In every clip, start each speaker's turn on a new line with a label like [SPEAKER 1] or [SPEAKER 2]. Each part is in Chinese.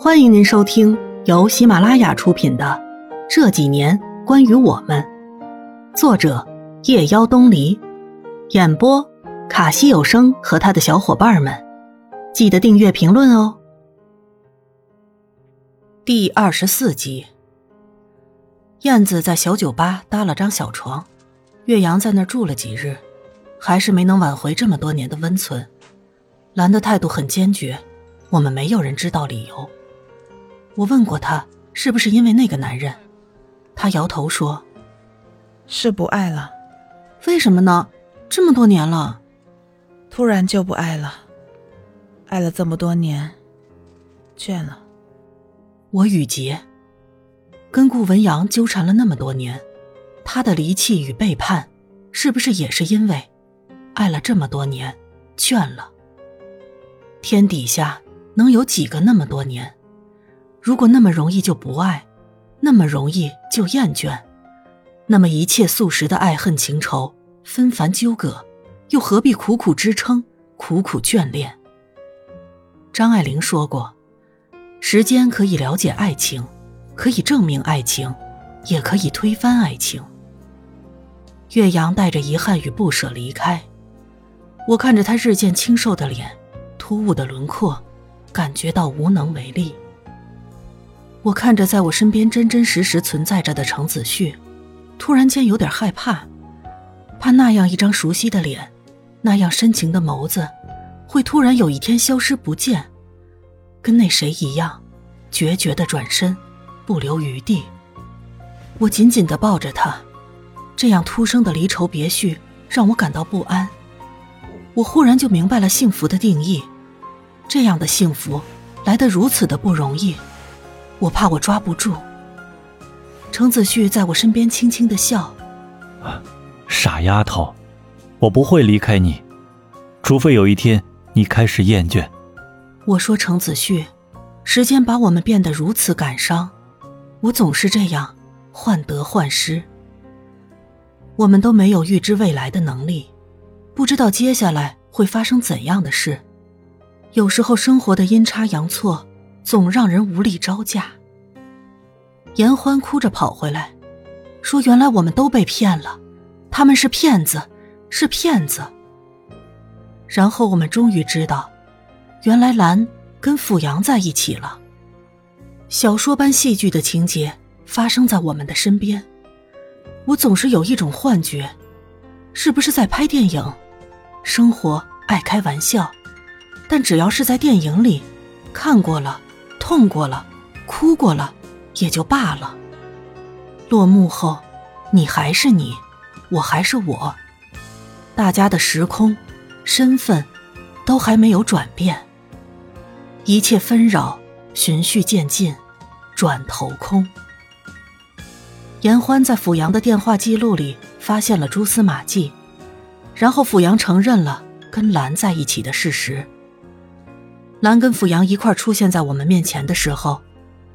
[SPEAKER 1] 欢迎您收听由喜马拉雅出品的《这几年关于我们》，作者夜妖东篱，演播卡西有声和他的小伙伴们。记得订阅、评论哦。第二十四集，燕子在小酒吧搭了张小床，岳阳在那儿住了几日，还是没能挽回这么多年的温存。兰的态度很坚决，我们没有人知道理由。我问过他是不是因为那个男人，他摇头说：“
[SPEAKER 2] 是不爱了。”
[SPEAKER 1] 为什么呢？这么多年了，
[SPEAKER 2] 突然就不爱了。爱了这么多年，倦了。
[SPEAKER 1] 我雨杰，跟顾文阳纠缠了那么多年，他的离弃与背叛，是不是也是因为爱了这么多年，倦了？天底下能有几个那么多年？如果那么容易就不爱，那么容易就厌倦，那么一切素食的爱恨情仇、纷繁纠葛，又何必苦苦支撑、苦苦眷恋？张爱玲说过：“时间可以了解爱情，可以证明爱情，也可以推翻爱情。”岳阳带着遗憾与不舍离开，我看着他日渐清瘦的脸。突兀的轮廓，感觉到无能为力。我看着在我身边真真实实存在着的程子旭，突然间有点害怕，怕那样一张熟悉的脸，那样深情的眸子，会突然有一天消失不见，跟那谁一样，决绝的转身，不留余地。我紧紧的抱着他，这样突生的离愁别绪让我感到不安。我忽然就明白了幸福的定义。这样的幸福来得如此的不容易，我怕我抓不住。程子旭在我身边轻轻的笑：“
[SPEAKER 3] 傻丫头，我不会离开你，除非有一天你开始厌倦。”
[SPEAKER 1] 我说：“程子旭，时间把我们变得如此感伤，我总是这样患得患失。我们都没有预知未来的能力，不知道接下来会发生怎样的事。”有时候生活的阴差阳错，总让人无力招架。严欢哭着跑回来，说：“原来我们都被骗了，他们是骗子，是骗子。”然后我们终于知道，原来兰跟阜阳在一起了。小说般戏剧的情节发生在我们的身边，我总是有一种幻觉，是不是在拍电影？生活爱开玩笑。但只要是在电影里看过了、痛过了、哭过了，也就罢了。落幕后，你还是你，我还是我，大家的时空、身份都还没有转变。一切纷扰循序渐进，转头空。严欢在阜阳的电话记录里发现了蛛丝马迹，然后阜阳承认了跟兰在一起的事实。兰跟阜阳一块出现在我们面前的时候，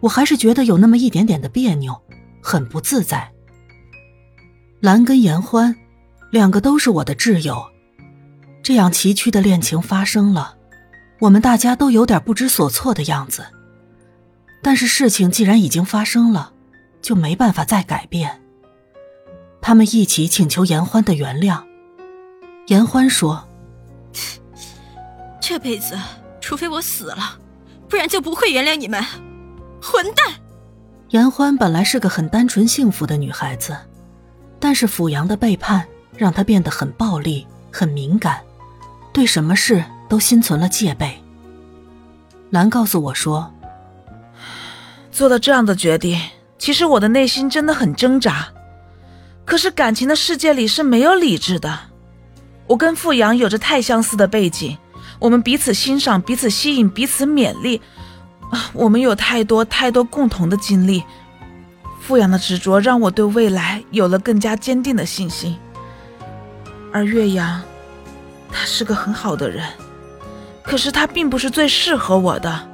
[SPEAKER 1] 我还是觉得有那么一点点的别扭，很不自在。兰跟严欢，两个都是我的挚友，这样崎岖的恋情发生了，我们大家都有点不知所措的样子。但是事情既然已经发生了，就没办法再改变。他们一起请求严欢的原谅，严欢说：“
[SPEAKER 4] 这辈子。”除非我死了，不然就不会原谅你们，混蛋！
[SPEAKER 1] 严欢本来是个很单纯幸福的女孩子，但是阜阳的背叛让她变得很暴力、很敏感，对什么事都心存了戒备。兰告诉我说，
[SPEAKER 2] 做了这样的决定，其实我的内心真的很挣扎。可是感情的世界里是没有理智的，我跟阜阳有着太相似的背景。我们彼此欣赏，彼此吸引，彼此勉励，啊，我们有太多太多共同的经历。富阳的执着让我对未来有了更加坚定的信心。而岳阳，他是个很好的人，可是他并不是最适合我的，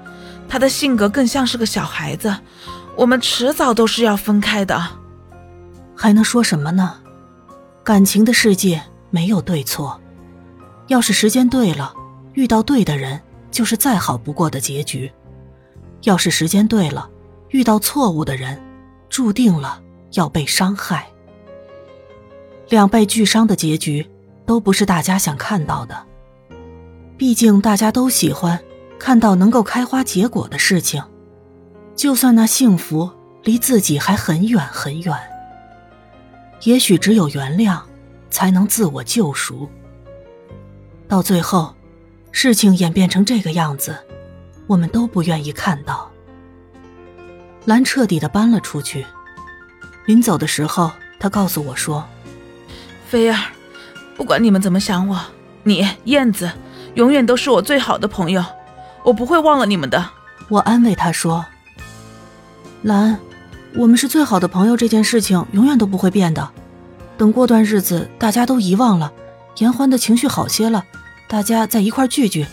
[SPEAKER 2] 他的性格更像是个小孩子，我们迟早都是要分开的。
[SPEAKER 1] 还能说什么呢？感情的世界没有对错，要是时间对了。遇到对的人，就是再好不过的结局。要是时间对了，遇到错误的人，注定了要被伤害。两败俱伤的结局，都不是大家想看到的。毕竟大家都喜欢看到能够开花结果的事情，就算那幸福离自己还很远很远。也许只有原谅，才能自我救赎。到最后，事情演变成这个样子，我们都不愿意看到。兰彻底的搬了出去。临走的时候，他告诉我说。
[SPEAKER 2] 菲儿，不管你们怎么想我，你燕子永远都是我最好的朋友，我不会忘了你们的。
[SPEAKER 1] 我安慰他说：“兰，我们是最好的朋友，这件事情永远都不会变的。等过段日子大家都遗忘了，严欢的情绪好些了，大家在一块聚聚，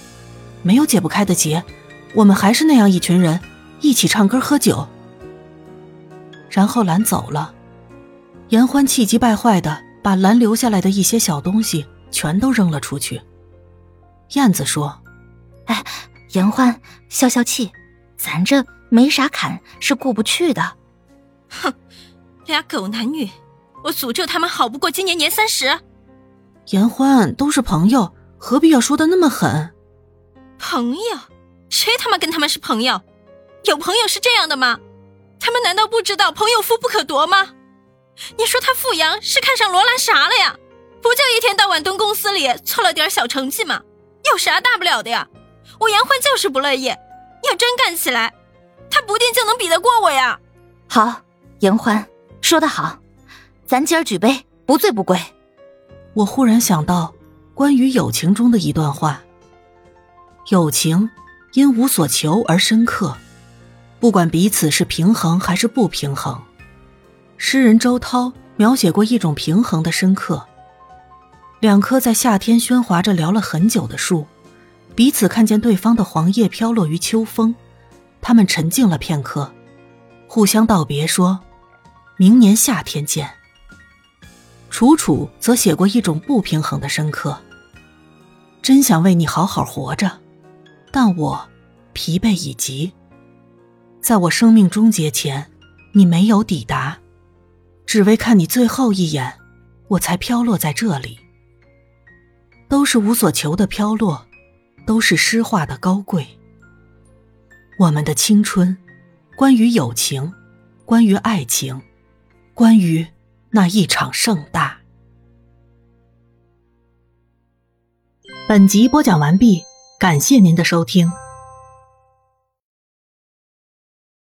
[SPEAKER 1] 没有解不开的结，我们还是那样一群人，一起唱歌喝酒。”然后兰走了，严欢气急败坏的。把兰留下来的一些小东西全都扔了出去。燕子说：“
[SPEAKER 5] 哎，严欢，消消气，咱这没啥坎是过不去的。”
[SPEAKER 4] 哼，俩狗男女，我诅咒他们好不过今年年三十。
[SPEAKER 1] 严欢都是朋友，何必要说的那么狠？
[SPEAKER 4] 朋友？谁他妈跟他们是朋友？有朋友是这样的吗？他们难道不知道朋友夫不可夺吗？你说他富阳是看上罗兰啥了呀？不就一天到晚蹲公司里凑了点小成绩吗？有啥大不了的呀？我杨欢就是不乐意，要真干起来，他不定就能比得过我呀。
[SPEAKER 5] 好，杨欢说得好，咱今儿举杯，不醉不归。
[SPEAKER 1] 我忽然想到关于友情中的一段话：友情因无所求而深刻，不管彼此是平衡还是不平衡。诗人周涛描写过一种平衡的深刻：两棵在夏天喧哗着聊了很久的树，彼此看见对方的黄叶飘落于秋风，他们沉静了片刻，互相道别，说：“明年夏天见。”楚楚则写过一种不平衡的深刻：真想为你好好活着，但我疲惫已极，在我生命终结前，你没有抵达。只为看你最后一眼，我才飘落在这里。都是无所求的飘落，都是诗化的高贵。我们的青春，关于友情，关于爱情，关于那一场盛大。本集播讲完毕，感谢您的收听。